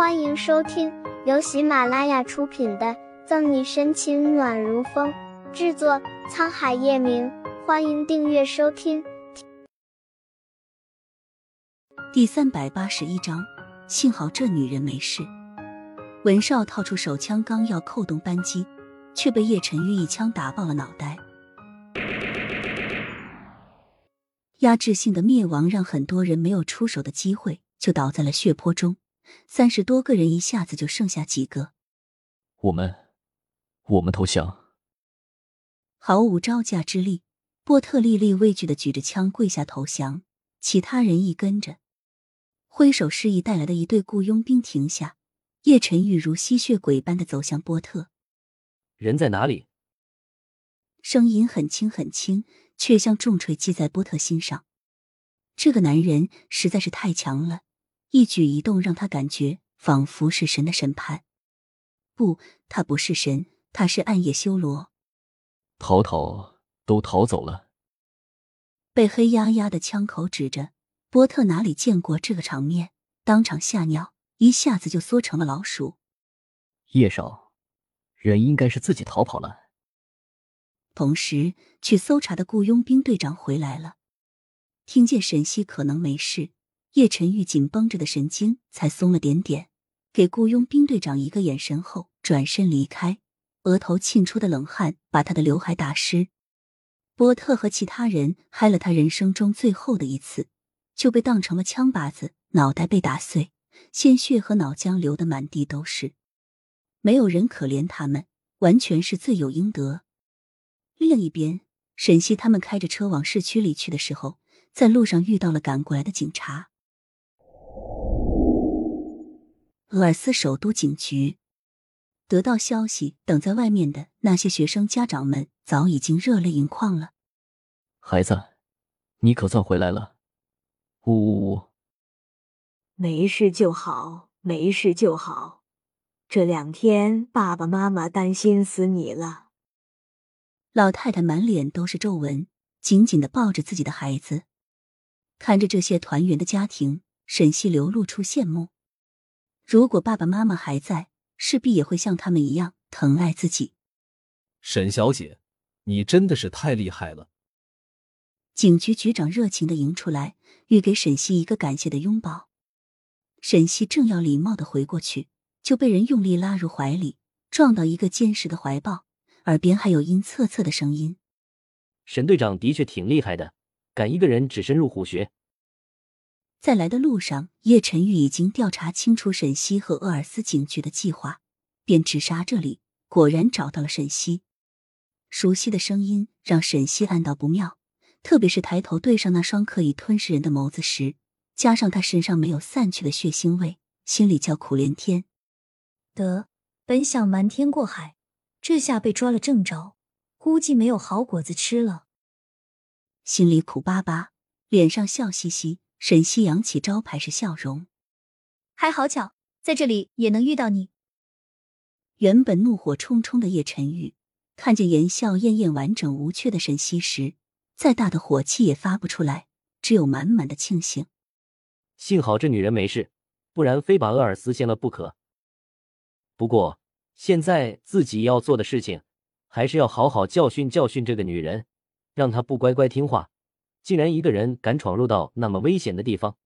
欢迎收听由喜马拉雅出品的《赠你深情暖如风》，制作沧海夜明。欢迎订阅收听。第三百八十一章，幸好这女人没事。文少掏出手枪，刚要扣动扳机，却被叶晨玉一枪打爆了脑袋。压制性的灭亡让很多人没有出手的机会，就倒在了血泊中。三十多个人一下子就剩下几个。我们，我们投降。毫无招架之力，波特丽丽畏惧的举着枪跪下投降。其他人一跟着，挥手示意带来的一队雇佣兵停下。叶晨玉如吸血鬼般的走向波特。人在哪里？声音很轻很轻，却像重锤击在波特心上。这个男人实在是太强了。一举一动让他感觉仿佛是神的审判。不，他不是神，他是暗夜修罗。逃逃都逃走了。被黑压压的枪口指着，波特哪里见过这个场面，当场吓尿，一下子就缩成了老鼠。叶少，人应该是自己逃跑了。同时，去搜查的雇佣兵队长回来了，听见沈西可能没事。叶晨玉紧绷着的神经才松了点点，给雇佣兵队长一个眼神后转身离开，额头沁出的冷汗把他的刘海打湿。波特和其他人嗨了他人生中最后的一次，就被当成了枪靶子，脑袋被打碎，鲜血和脑浆流的满地都是。没有人可怜他们，完全是罪有应得。另一边，沈西他们开着车往市区里去的时候，在路上遇到了赶过来的警察。鄂尔斯首都警局得到消息，等在外面的那些学生家长们早已经热泪盈眶了。孩子，你可算回来了！呜呜呜！没事就好，没事就好。这两天爸爸妈妈担心死你了。老太太满脸都是皱纹，紧紧的抱着自己的孩子，看着这些团圆的家庭，沈西流露出羡慕。如果爸爸妈妈还在，势必也会像他们一样疼爱自己。沈小姐，你真的是太厉害了！警局局长热情的迎出来，欲给沈西一个感谢的拥抱。沈西正要礼貌的回过去，就被人用力拉入怀里，撞到一个坚实的怀抱，耳边还有阴恻恻的声音：“沈队长的确挺厉害的，敢一个人只身入虎穴。”在来的路上，叶晨玉已经调查清楚沈西和厄尔斯警局的计划，便直杀这里。果然找到了沈西，熟悉的声音让沈西暗道不妙，特别是抬头对上那双可以吞噬人的眸子时，加上他身上没有散去的血腥味，心里叫苦连天。得，本想瞒天过海，这下被抓了正着，估计没有好果子吃了。心里苦巴巴，脸上笑嘻嘻。沈西扬起招牌式笑容，还好巧，在这里也能遇到你。原本怒火冲冲的叶晨玉，看见颜笑艳艳、完整无缺的沈西时，再大的火气也发不出来，只有满满的庆幸。幸好这女人没事，不然非把厄尔斯掀了不可。不过现在自己要做的事情，还是要好好教训教训这个女人，让她不乖乖听话。竟然一个人敢闯入到那么危险的地方！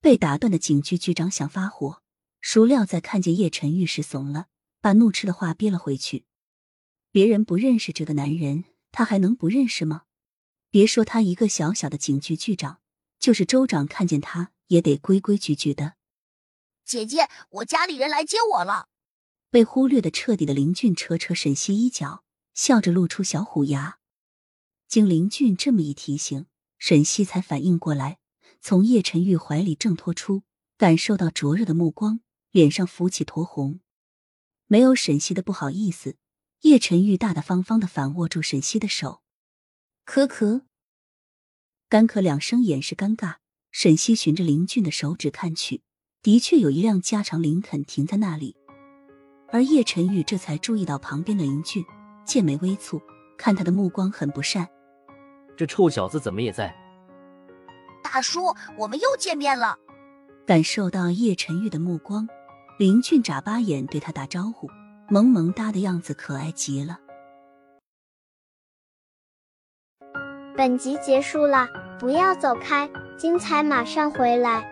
被打断的警局局长想发火，孰料在看见叶晨玉时怂了，把怒斥的话憋了回去。别人不认识这个男人，他还能不认识吗？别说他一个小小的警局局长，就是州长看见他也得规规矩矩的。姐姐，我家里人来接我了。被忽略的彻底的林俊扯扯沈西衣角，笑着露出小虎牙。经林俊这么一提醒，沈西才反应过来，从叶晨玉怀里挣脱出，感受到灼热的目光，脸上浮起酡红。没有沈西的不好意思，叶晨玉大大方方的反握住沈西的手。咳咳，干咳两声，掩饰尴尬。沈西循着林俊的手指看去，的确有一辆加长林肯停在那里。而叶晨玉这才注意到旁边的林俊，剑眉微蹙，看他的目光很不善。这臭小子怎么也在？大叔，我们又见面了。感受到叶晨玉的目光，林俊眨巴眼对他打招呼，萌萌哒的样子可爱极了。本集结束了，不要走开，精彩马上回来。